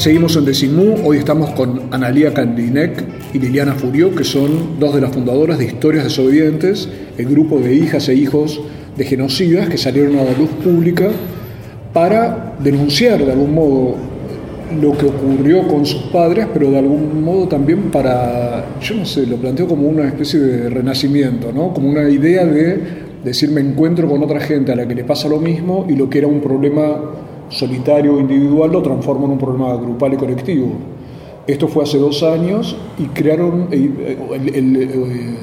Seguimos en Decimú, hoy estamos con Analía Candinek y Liliana Furió, que son dos de las fundadoras de Historias Desobedientes, el grupo de hijas e hijos de genocidas que salieron a la luz pública para denunciar de algún modo lo que ocurrió con sus padres, pero de algún modo también para, yo no sé, lo planteo como una especie de renacimiento, ¿no? como una idea de decir me encuentro con otra gente a la que le pasa lo mismo y lo que era un problema solitario o individual lo transforma en un problema grupal y colectivo. Esto fue hace dos años y crearon, eh, eh,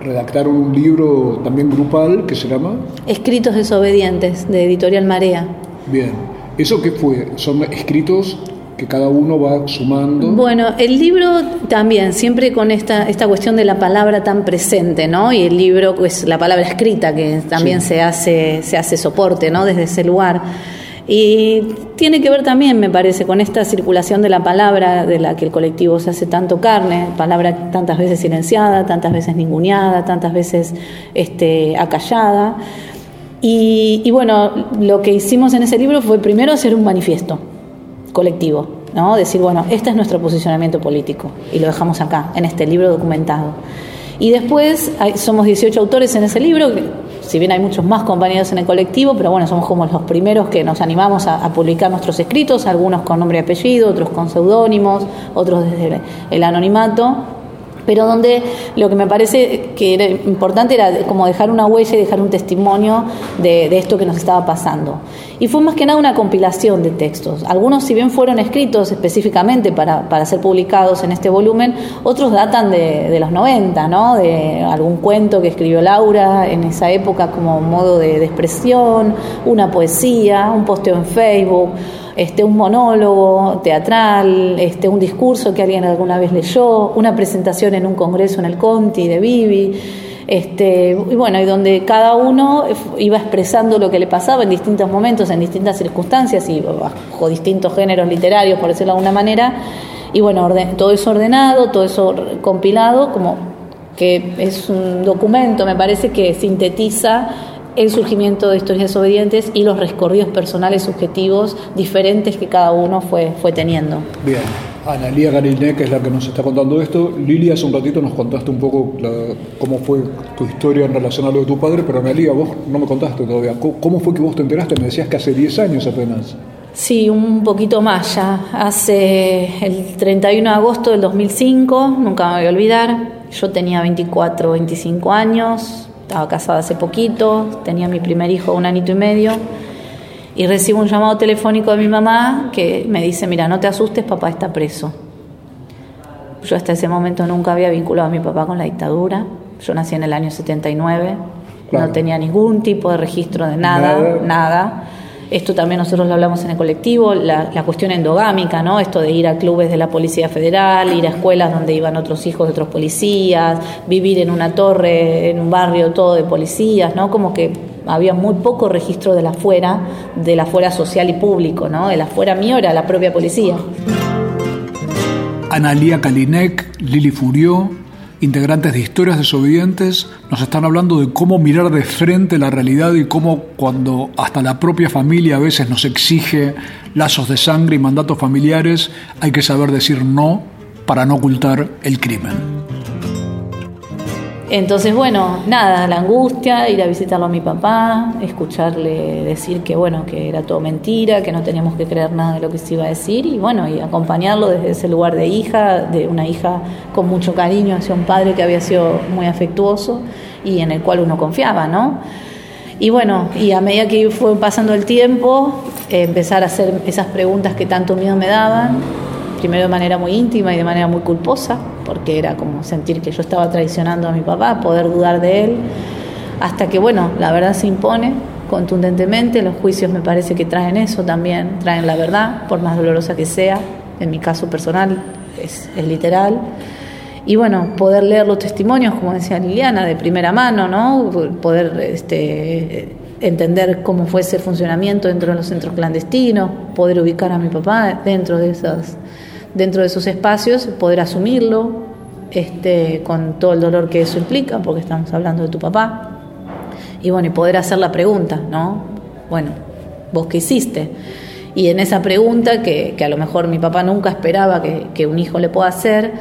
redactaron un libro también grupal que se llama Escritos desobedientes de Editorial Marea. Bien, ¿eso qué fue? Son escritos que cada uno va sumando. Bueno, el libro también, siempre con esta, esta cuestión de la palabra tan presente, ¿no? Y el libro, pues la palabra escrita, que también se, hace, se hace soporte, ¿no? Desde ese lugar. Y tiene que ver también, me parece, con esta circulación de la palabra de la que el colectivo se hace tanto carne, palabra tantas veces silenciada, tantas veces ninguneada, tantas veces este, acallada. Y, bueno, lo que hicimos en ese libro fue primero hacer un manifiesto colectivo, ¿no? Decir, bueno, este es nuestro posicionamiento político y lo dejamos acá, en este libro documentado. Y después somos 18 autores en ese libro, si bien hay muchos más compañeros en el colectivo, pero bueno, somos como los primeros que nos animamos a, publicar nuestros escritos, algunos con nombre y apellido, otros con seudónimos, otros desde el anonimato pero donde lo que me parece que era importante era como dejar una huella y dejar un testimonio de, esto que nos estaba pasando. Y fue más que nada una compilación de textos. Algunos, si bien fueron escritos específicamente para, para ser publicados en este volumen, otros datan de, de, los 90, ¿no? de algún cuento que escribió Laura en esa época como modo de, de expresión, una poesía, un posteo en Facebook este, un monólogo teatral, este, un discurso que alguien alguna vez leyó, una presentación en un congreso en el Conti de Vivi. Este, y bueno, y donde cada uno iba expresando lo que le pasaba en distintos momentos, en distintas circunstancias y bajo distintos géneros literarios, por decirlo de alguna manera. Y bueno, todo eso ordenado, todo eso compilado, como que es un documento, me parece que sintetiza el surgimiento de historias desobedientes y los recorridos personales subjetivos diferentes que cada uno fue, fue teniendo. Bien, Analía Gariné, que es la que nos está contando esto. Lilia, hace un ratito nos contaste un poco cómo fue tu historia en relación a lo de tu padre, pero Analía, vos no me contaste todavía. ¿Cómo fue que vos te enteraste? Me decías que hace 10 años apenas. Sí, un poquito más ya. Hace el 31 de agosto del 2005, nunca me voy a olvidar. Yo tenía 24, 25 años, estaba casada hace poquito, tenía mi primer hijo un añito y medio, y recibo un llamado telefónico de mi mamá que me dice, mira, no te asustes, papá está preso. Yo hasta ese momento nunca había vinculado a mi papá con la dictadura, yo nací en el año 79, no tenía ningún tipo de registro de nada. nada esto también nosotros lo hablamos en el colectivo, la, cuestión endogámica, ¿no? Esto de ir a clubes de la Policía Federal, ir a escuelas donde iban otros hijos de otros policías, vivir en una torre, en un barrio todo de policías, ¿no? Como que había muy poco registro de la afuera, de la afuera social y público, ¿no? El afuera mío era la propia policía. Analía Kalinek, Lili Furió, integrantes de Historias Desobedientes nos están hablando de cómo mirar de frente la realidad y cómo cuando hasta la propia familia a veces nos exige lazos de sangre y mandatos familiares, hay que saber decir no para no ocultar el crimen. Entonces, bueno, nada, la angustia, ir a visitarlo a mi papá, escucharle decir que, bueno, que era todo mentira, que no teníamos que creer nada de lo que se iba a decir y, bueno, y acompañarlo desde ese lugar de hija, de una hija con mucho cariño hacia un padre que había sido muy afectuoso y en el cual uno confiaba, ¿no? Y bueno, y a medida que fue pasando el tiempo, empezar a hacer esas preguntas que tanto miedo me daban, primero de manera muy íntima y de manera muy culposa, porque era como sentir que yo estaba traicionando a mi papá, poder dudar de él, hasta que, bueno, la verdad se impone contundentemente, los juicios me parece que traen eso también, traen la verdad, por más dolorosa que sea, en mi caso personal es, literal. Y bueno, poder leer los testimonios, como decía Liliana, de primera mano, ¿no? Poder este, entender cómo fue ese funcionamiento dentro de los centros clandestinos, poder ubicar a mi papá dentro de esas, dentro de esos espacios, poder asumirlo, este, con todo el dolor que eso implica, porque estamos hablando de tu papá. Y bueno, poder hacer la pregunta, ¿no? Bueno, ¿vos qué hiciste? Y en esa pregunta, que, a lo mejor mi papá nunca esperaba que, que un hijo le pueda hacer,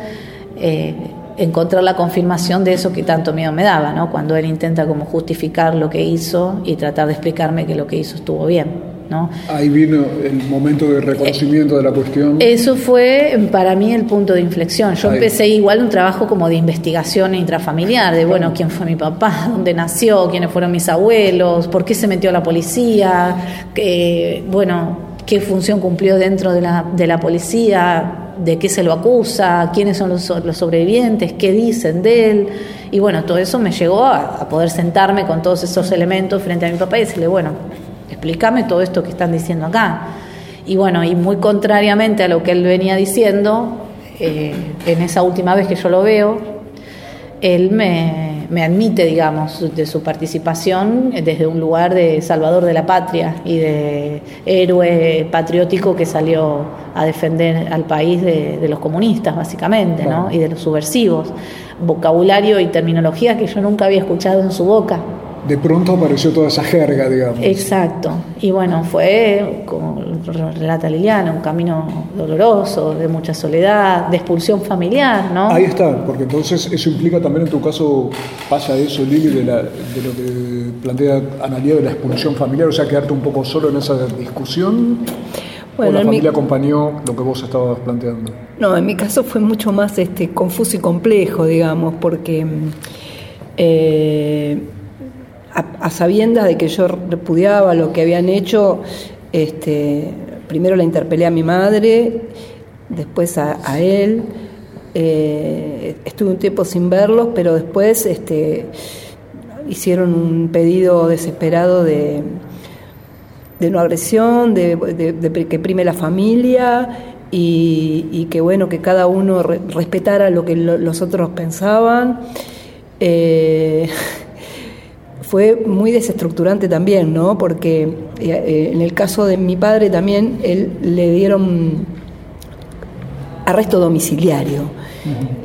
eh, encontrar la confirmación de eso que tanto miedo me daba, ¿no? Cuando él intenta como justificar lo que hizo y tratar de explicarme que lo que hizo estuvo bien. ¿No? Ahí vino el momento de reconocimiento de la cuestión. Eso fue para mí el punto de inflexión. Yo empecé igual un trabajo como de investigación intrafamiliar, de bueno, quién fue mi papá, dónde nació, quiénes fueron mis abuelos, por qué se metió la policía, bueno, qué función cumplió dentro de la, de la policía, de qué se lo acusa, quiénes son los, sobrevivientes, qué dicen de él. Y bueno, todo eso me llegó a, poder sentarme con todos esos elementos frente a mi papá y decirle, bueno, explícame todo esto que están diciendo acá. Y bueno, y muy contrariamente a lo que él venía diciendo, eh, en esa última vez que yo lo veo, él me, me admite, digamos, de su participación desde un lugar de salvador de la patria y de héroe patriótico que salió a defender al país de, los comunistas, básicamente, ¿no? y de los subversivos. Vocabulario y terminología que yo nunca había escuchado en su boca de pronto apareció toda esa jerga, digamos. Exacto. Y bueno, fue, como relata Liliana, un camino doloroso, de mucha soledad, de expulsión familiar, ¿no? Ahí está, porque entonces eso implica también en tu caso, pasa eso, Lili, de, lo que plantea Analia de la expulsión familiar, o sea, quedarte un poco solo en esa discusión. Bueno, ¿O la familia acompañó lo que vos estabas planteando? No, en mi caso fue mucho más este, confuso y complejo, digamos, porque... Eh, a, sabiendas de que yo repudiaba lo que habían hecho, este, primero la interpelé a mi madre, después a, él, eh, estuve un tiempo sin verlos, pero después este, hicieron un pedido desesperado de, de no agresión, de, que prime la familia y, que bueno, que cada uno respetara lo que los otros pensaban. Eh, fue muy desestructurante también, ¿no? Porque eh, eh, en el caso de mi padre también, él le dieron arresto domiciliario.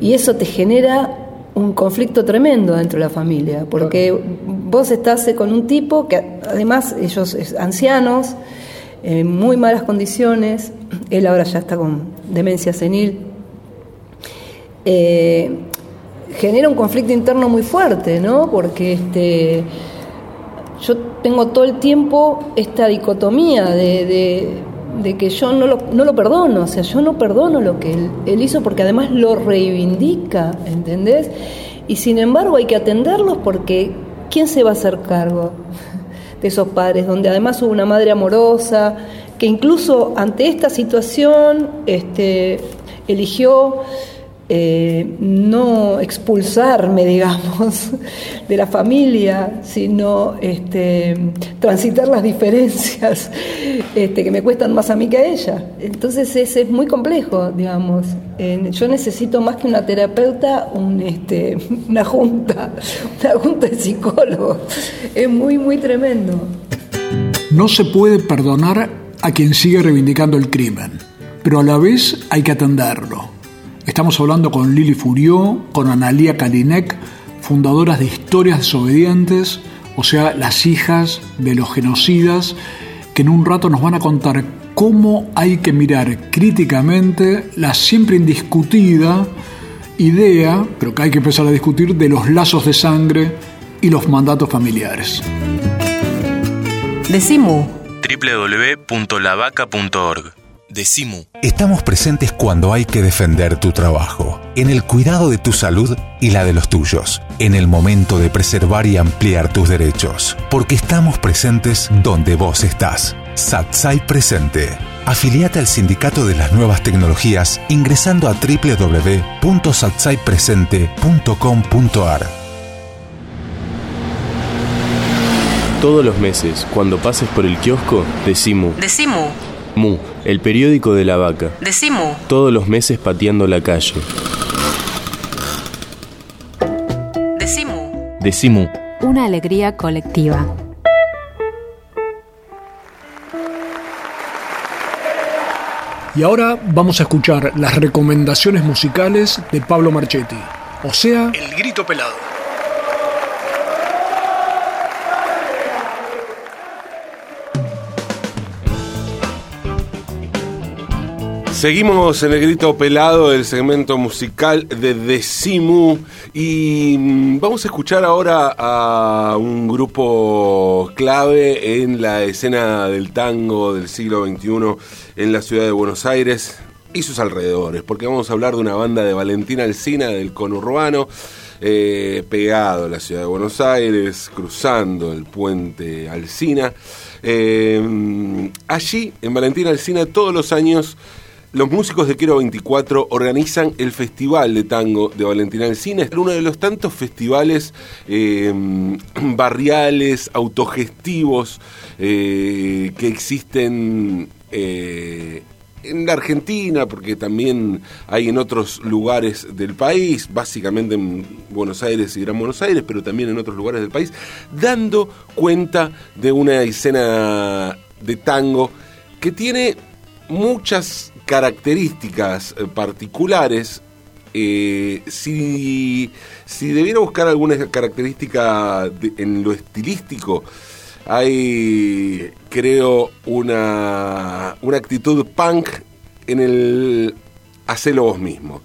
Y eso te genera un conflicto tremendo dentro de la familia, porque vos estás con un tipo que además ellos es ancianos, en muy malas condiciones, él ahora ya está con demencia senil. Eh, genera un conflicto interno muy fuerte, ¿no? Porque este, yo tengo todo el tiempo esta dicotomía de, que yo no lo, no lo, perdono, o sea, yo no perdono lo que él, hizo porque además lo reivindica, ¿entendés? Y sin embargo hay que atenderlos porque ¿quién se va a hacer cargo de esos padres? Donde además hubo una madre amorosa que incluso ante esta situación este, eligió eh, no expulsarme, digamos, de la familia, sino este, transitar las diferencias este, que me cuestan más a mí que a ella. Entonces es, es muy complejo, digamos. yo necesito más que una terapeuta, un, este, una junta, una junta de psicólogos. Es muy, muy tremendo. No se puede perdonar a quien sigue reivindicando el crimen, pero a la vez hay que atenderlo Estamos hablando con Lili Furió, con Analia Kalinek, fundadoras de Historias Desobedientes, o sea, las hijas de los genocidas, que en un rato nos van a contar cómo hay que mirar críticamente la siempre indiscutida idea, pero que hay que empezar a discutir, de los lazos de sangre y los mandatos familiares. Decimu www.lavaca.org Decimu. Estamos presentes cuando hay que defender tu trabajo, en el cuidado de tu salud y la de los tuyos, en el momento de preservar y ampliar tus derechos, porque estamos presentes donde vos estás. Satsai Presente. Afiliate al Sindicato de las Nuevas Tecnologías ingresando a www.satsaipresente.com.ar. Todos los meses, cuando pases por el kiosco, decimu. Decimu. Mu El periódico de la vaca. Decimu. Todos los meses pateando la calle. Decimu. Decimu. Una alegría colectiva. Y ahora vamos a escuchar las recomendaciones musicales de Pablo Marchetti, o sea, El Grito Pelado. Seguimos en el grito pelado del segmento musical de Decimu y mm, vamos a escuchar ahora a un grupo clave en la escena del tango del siglo XXI en la ciudad de Buenos Aires y sus alrededores, porque vamos a hablar de una banda de Valentina Alcina del conurbano. Eh, pegado a la ciudad de Buenos Aires, cruzando el puente Alcina. Eh, allí, en Valentina Alcina, todos los años los músicos de Quiero 24 organizan el Festival de Tango de Valentina Alcina. Es uno de los tantos festivales eh, barriales, autogestivos eh, que existen eh, en la Argentina, porque también hay en otros lugares del país, básicamente en Buenos Aires y Gran Buenos Aires, pero también en otros lugares del país, dando cuenta de una escena de tango que tiene muchas características eh, particulares, eh, si, si, debiera buscar alguna característica en lo estilístico, hay, creo, una, una actitud punk en el hacerlo vos mismo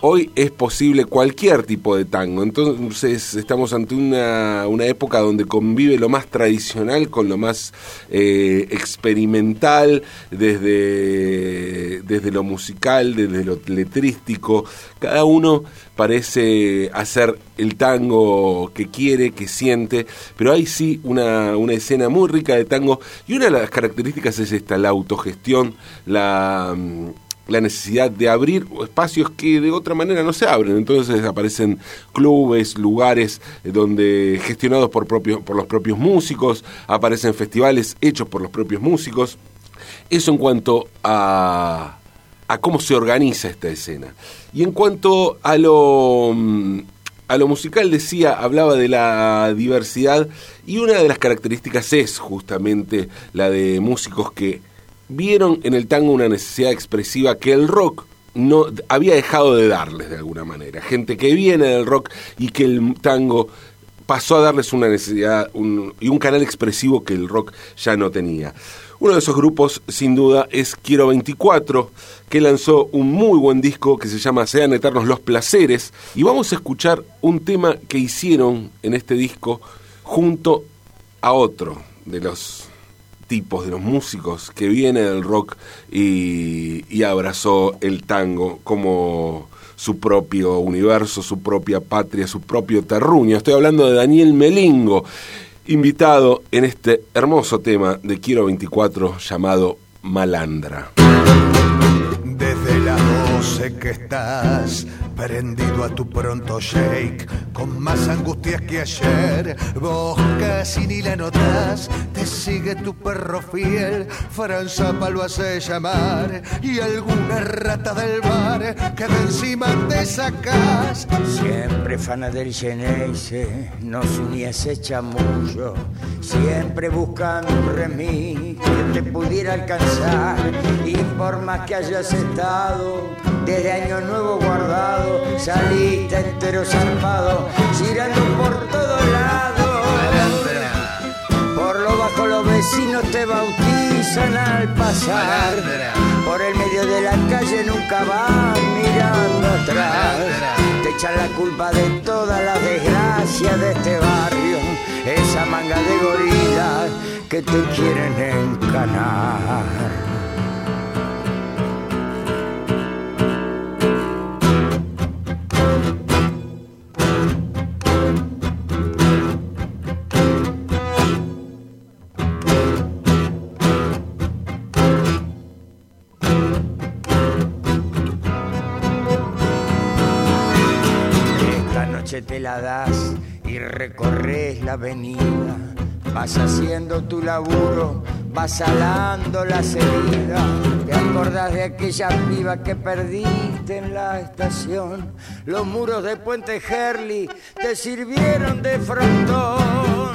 hoy es posible cualquier tipo de tango. Entonces estamos ante una, una época donde convive lo más tradicional con lo más eh, experimental, desde, desde lo musical, desde lo letrístico. Cada uno parece hacer el tango que quiere, que siente, pero hay sí una, una escena muy rica de tango y una de las características es esta, la autogestión, la la necesidad de abrir espacios que de otra manera no se abren. Entonces aparecen clubes, lugares eh, donde gestionados por, por los propios músicos, aparecen festivales hechos por los propios músicos. Eso en cuanto a, a cómo se organiza esta escena. Y en cuanto a lo, mm, a lo musical decía, hablaba de la diversidad y una de las características es justamente la de músicos que vieron en el tango una necesidad expresiva que el rock no había dejado de darles de alguna manera. Gente que viene del rock y que el tango pasó a darles una necesidad y un canal expresivo que el rock ya no tenía. Uno de esos grupos, sin duda, es Quiero 24, que lanzó un muy buen disco que se llama Sean Eternos los Placeres. Y vamos a escuchar un tema que hicieron en este disco junto a otro de los tipos, de los músicos que viene del rock y, abrazó el tango como su propio universo, su propia patria, su propio terruño. Estoy hablando de Daniel Melingo, invitado en este hermoso tema de Quiero 24 llamado Malandra. 12 que estás prendido a tu pronto shake, con más angustias que ayer, vos casi ni la notas, te sigue tu perro fiel, Franza lo hace llamar, y alguna rata del bar que de encima te sacas. Siempre fana del Geneise, nos unía ese chamullo, siempre buscando un remí que te pudiera alcanzar, y por más que hayas estado desde Año Nuevo guardado, saliste entero zarpado, girando por todos lados. Por lo bajo los vecinos te bautizan al pasar. Por el medio de la calle nunca van mirando atrás. Te echan la culpa de todas las desgracias de este barrio. Esa manga de gorilas que te quieren encanar. La das y recorres la avenida. Vas haciendo tu laburo, vas salando las heridas. Te acordás de aquella piba que perdiste en la estación. Los muros de Puente Herli te sirvieron de frontón.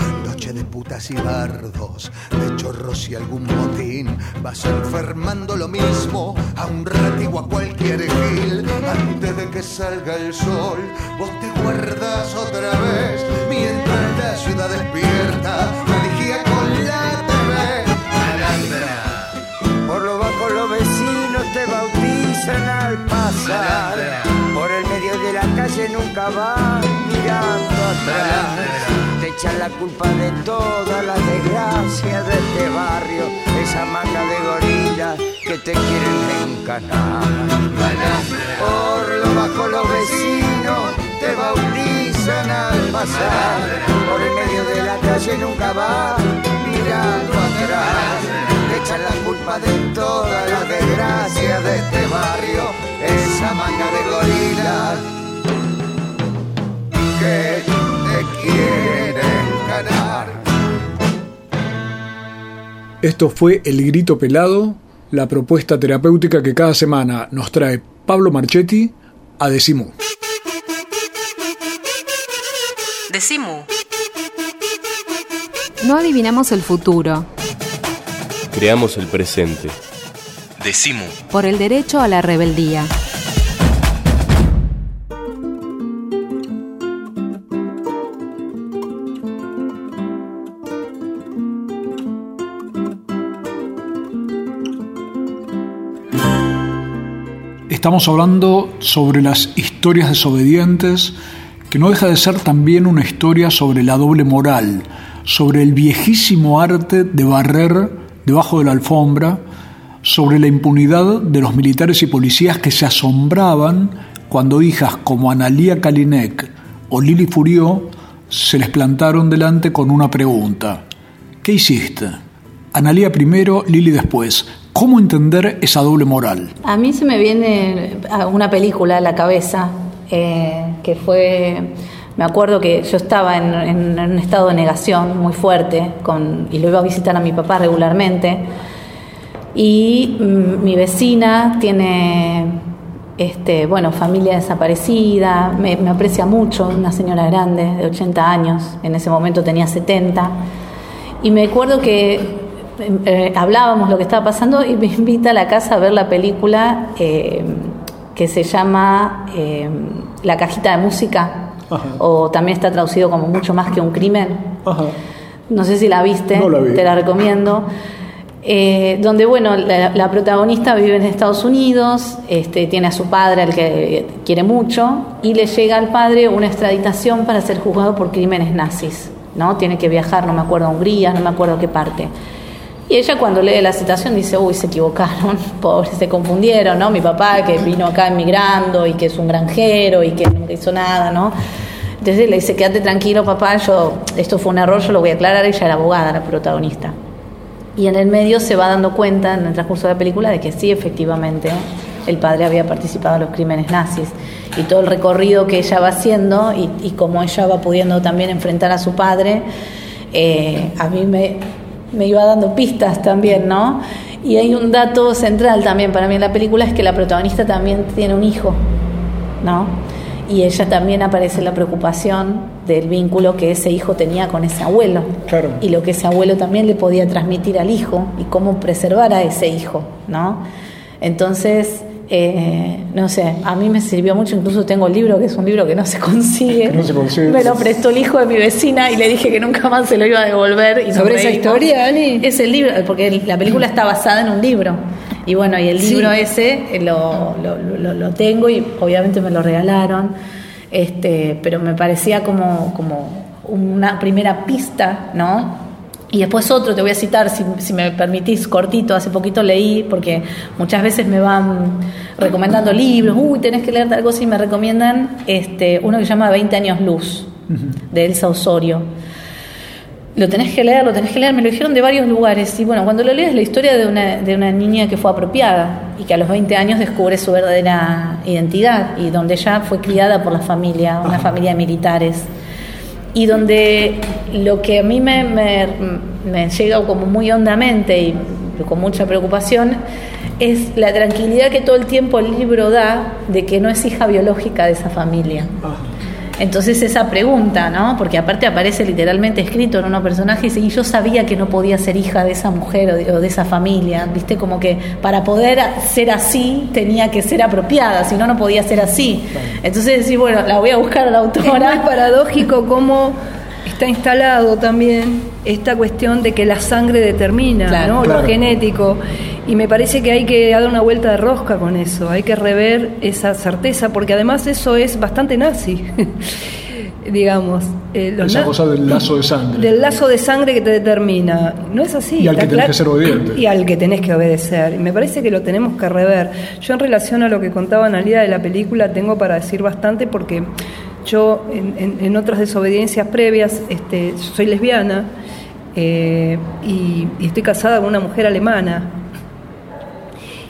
De putas y bardos, de chorros y algún motín. Vas enfermando lo mismo a un ratito a cualquier gil. Antes de que salga el sol, vos te guardas otra vez. Mientras la ciudad despierta, la vigía con la TV. Malandra. Por lo bajo los vecinos te bautizan al pasar. Por el medio de la calle nunca van Te echan la culpa de todas las desgracias de este barrio. Esa manga de gorilas que te quieren encanar. Por lo bajo los vecinos te bautizan al pasar. Por el medio de la calle nunca van mirando atrás. Te echan la culpa de todas las desgracias de este barrio. Esa manga de gorilas que te quieren ganar. Esto fue El Grito Pelado, la propuesta terapéutica que cada semana nos trae Pablo Marchetti a Decimú. Decimu. No adivinamos el futuro. Creamos el presente. Decimu. Por el derecho a la rebeldía. Estamos hablando sobre las historias desobedientes, que no deja de ser también una historia sobre la doble moral, sobre el viejísimo arte de barrer debajo de la alfombra, sobre la impunidad de los militares y policías que se asombraban cuando hijas como Analía Kalinek o Lili Furió se les plantaron delante con una pregunta. ¿Qué hiciste? Analía primero, Lili después. ¿Cómo entender esa doble moral? A mí se me viene una película a la cabeza eh, que fue, me acuerdo que yo estaba en, un estado de negación muy fuerte y lo iba a visitar a mi papá regularmente y mm, mi vecina tiene, este, bueno, familia desaparecida, me, me aprecia mucho, una señora grande de 80 años, en ese momento tenía 70 y me acuerdo que eh, hablábamos lo que estaba pasando y me invita a la casa a ver la película eh, que se llama eh, La cajita de música, o también está traducido como mucho más que un crimen. No sé si la viste, No la vi. te la recomiendo. Eh, donde, bueno, la, la protagonista vive en Estados Unidos, este, tiene a su padre, al que quiere mucho, y le llega al padre una extraditación para ser juzgado por crímenes nazis. ¿no? Tiene que viajar, no me acuerdo, a Hungría, no me acuerdo a qué parte. Y ella cuando lee la citación dice, uy, se equivocaron, pobres, se confundieron, ¿no? Mi papá que vino acá emigrando y que es un granjero y que nunca hizo nada, ¿no? Entonces le dice, quédate tranquilo, papá, yo, esto fue un error, yo lo voy a aclarar, ella era abogada, la protagonista. Y en el medio se va dando cuenta, en el transcurso de la película, de que sí, efectivamente, el padre había participado en los crímenes nazis. Y todo el recorrido que ella va haciendo y, y cómo ella va pudiendo también enfrentar a su padre, eh, a mí me, me iba dando pistas también, ¿no? Y hay un dato central también para mí en la película, es que la protagonista también tiene un hijo, ¿no? Y ella también aparece la preocupación del vínculo que ese hijo tenía con ese abuelo. Claro. Y lo que ese abuelo también le podía transmitir al hijo y cómo preservar a ese hijo, ¿no? Entonces, eh, no sé, a mí me sirvió mucho, incluso tengo el libro, que es un libro que no se consigue. Que no se consigue. Me lo prestó el hijo de mi vecina y le dije que nunca más se lo iba a devolver. Y ¿Sobre esa historia, Ani? Es el libro, porque la película está basada en un libro. Y bueno, y el Sí. libro ese eh, lo, lo, lo- lo tengo y obviamente me lo regalaron. Este, pero me parecía como, como una primera pista, ¿no? Y después otro, te voy a citar, si, si me permitís, cortito, hace poquito leí, porque muchas veces me van recomendando libros, uy, tenés que leer tal cosa y me recomiendan este, uno que se llama 20 años luz, de Elsa Osorio. Lo tenés que leer, lo tenés que leer, me lo dijeron de varios lugares. Y bueno, cuando lo lees, la historia de una, de una niña que fue apropiada y que a los 20 años descubre su verdadera identidad y donde ella fue criada por la familia, una familia de militares. Y donde lo que a mí me, me, me llega como muy hondamente y con mucha preocupación es la tranquilidad que todo el tiempo el libro da de que no es hija biológica de esa familia. Entonces esa pregunta, ¿no? Porque aparte aparece literalmente escrito en unos personajes y yo sabía que no podía ser hija de esa mujer o de, o de esa familia, ¿viste? Como que para poder ser así tenía que ser apropiada, si no, no podía ser así. Entonces decir, bueno, la voy a buscar a la autora. Es paradójico cómo está instalado también esta cuestión de que la sangre determina, Claro. ¿no? Claro. Lo genético. Y me parece que hay que dar una vuelta de rosca con eso, hay que rever esa certeza, porque además eso es bastante nazi, digamos. Eh, los Esa cosa del lazo de sangre. del lazo de sangre que te determina. No es así. Y al que tenés que ser obediente. Y al que tenés que obedecer. Y me parece que lo tenemos que rever. Yo en relación a lo que contaba Analia de la película tengo para decir bastante porque yo en, en- en otras desobediencias previas este, soy lesbiana eh, y, y estoy casada con una mujer alemana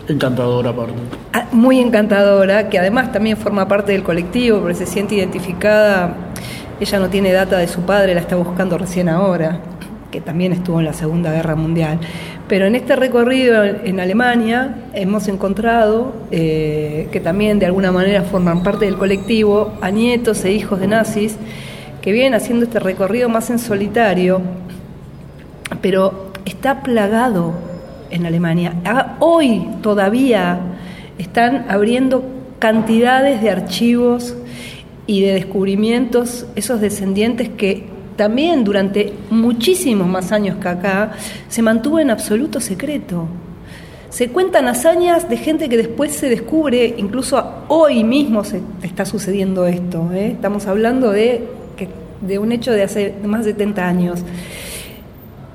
Encantadora aparte. Ah, muy encantadora, que además también forma parte del colectivo, porque se siente identificada. Ella no tiene data de su padre, la está buscando recién ahora, que también estuvo en la Segunda Guerra Mundial. Pero en este recorrido en Alemania hemos encontrado, eh, que también de alguna manera forman parte del colectivo, a nietos e hijos de nazis que vienen haciendo este recorrido más en solitario, pero está plagado en Alemania. Ah, Hoy todavía están abriendo cantidades de archivos y de descubrimientos, esos descendientes que también durante muchísimos más años que acá se mantuvo en absoluto secreto. Se cuentan hazañas de gente que después se descubre, incluso hoy mismo se está sucediendo esto. ¿eh? Estamos hablando de, de un hecho de hace más de 70 años.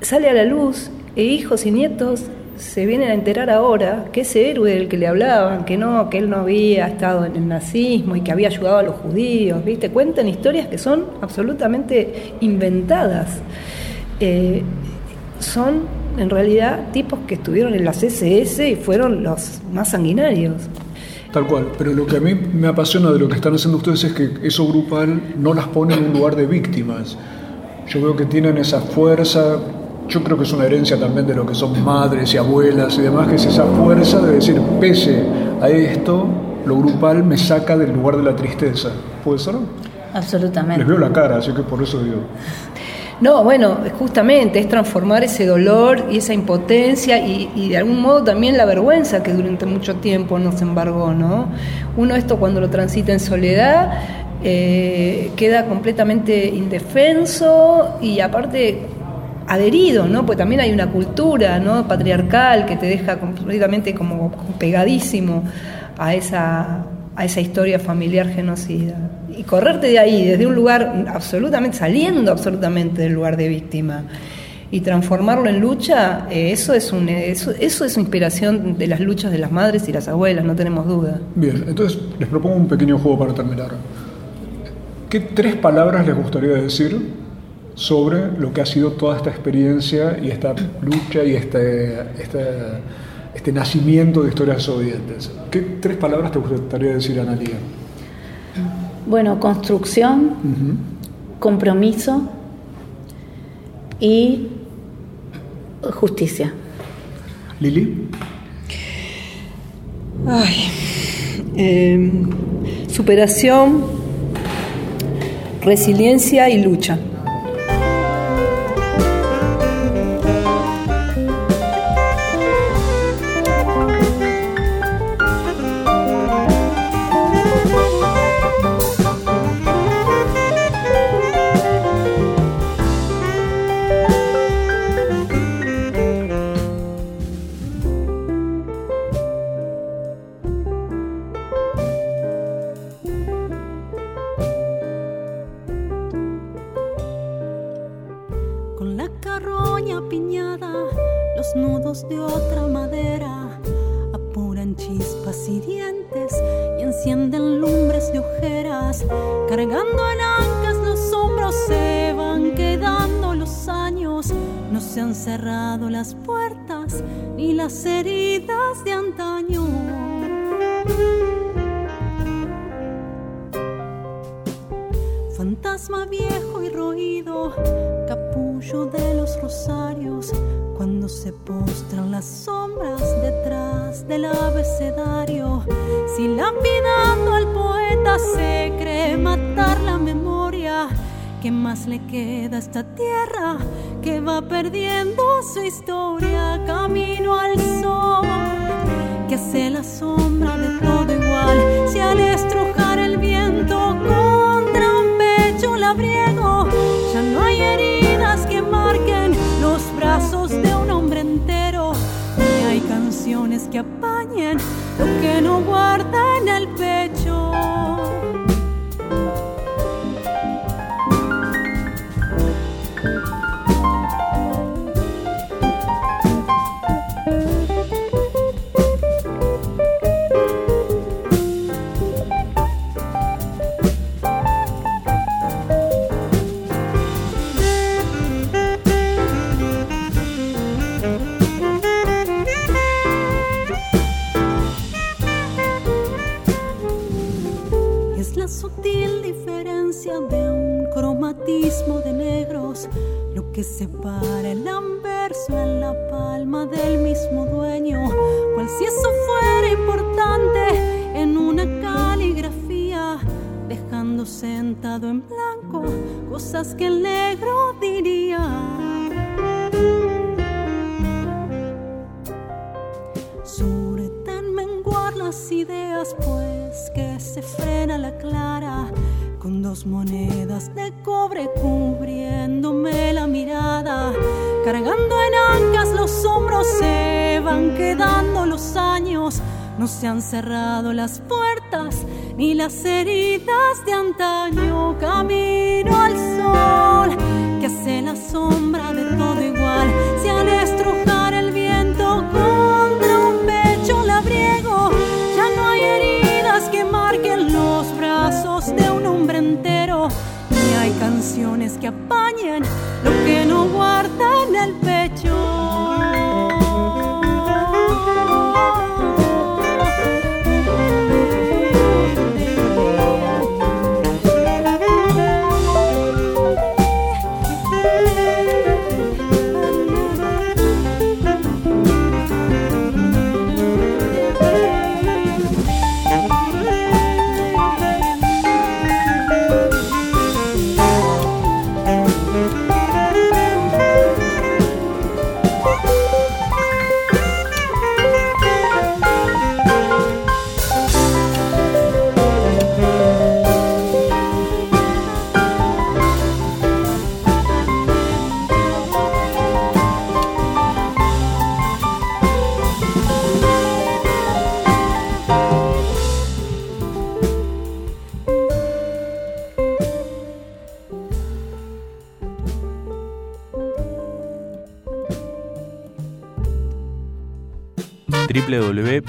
Sale a la luz e hijos y nietos se vienen a enterar ahora que ese héroe del que le hablaban, que no, que él no había estado en el nazismo y que había ayudado a los judíos, ¿viste? Cuentan historias que son absolutamente inventadas. Eh, son en realidad tipos que estuvieron en las SS y fueron los más sanguinarios. Tal cual, pero lo que a mí me apasiona de lo que están haciendo ustedes es que eso grupal no las pone en un lugar de víctimas. Yo veo que tienen esa fuerza, yo creo que es una herencia también de lo que son madres y abuelas y demás, que es esa fuerza de decir, pese a esto, lo grupal me saca del lugar de la tristeza. ¿Puede ser? Absolutamente. Les veo la cara, así que por eso digo. No, bueno, justamente es transformar ese dolor y esa impotencia y, y de algún modo también la vergüenza que durante mucho tiempo nos embargó, ¿no? Uno esto cuando lo transita en soledad eh, queda completamente indefenso y aparte adherido, ¿no? Pues también hay una cultura, ¿no? Patriarcal que te deja completamente como pegadísimo a esa, a esa historia familiar genocida. Y correrte de ahí, desde un lugar absolutamente, saliendo absolutamente del lugar de víctima y transformarlo en lucha, eh, eso, es un, eso, eso es inspiración de las luchas de las madres y las abuelas, no tenemos duda. Bien, entonces les propongo un pequeño juego para terminar. ¿Qué tres palabras les gustaría decir sobre lo que ha sido toda esta experiencia y esta lucha y este, este, este nacimiento de historias desobedientes? ¿Qué tres palabras te gustaría decir, Analia? Bueno, construcción, compromiso y justicia. Lili, Ay, eh, superación, resiliencia y lucha. Fantasma viejo y roído, capullo de los rosarios, cuando se postran las sombras detrás del abecedario. Si lapidando al poeta se cree matar la memoria, ¿qué más le queda a esta tierra que va perdiendo su historia? Camino al sol, que hace la sombra de todo igual, si al estrujar el viento contra un pecho labriego, ya no hay heridas que marquen los brazos de un hombre entero, ni hay canciones que apañen lo que no guarda en el pecho. Que se frena la clara con dos monedas de cobre cubriéndome la mirada. Cargando en ancas los hombros se van quedando los años. No se han cerrado las puertas ni las heridas de antaño. Camino al sol que hace la sombra de todo igual. Si al que apañen lo que no guarda en el pecho.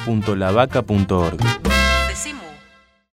www.lavaca.org.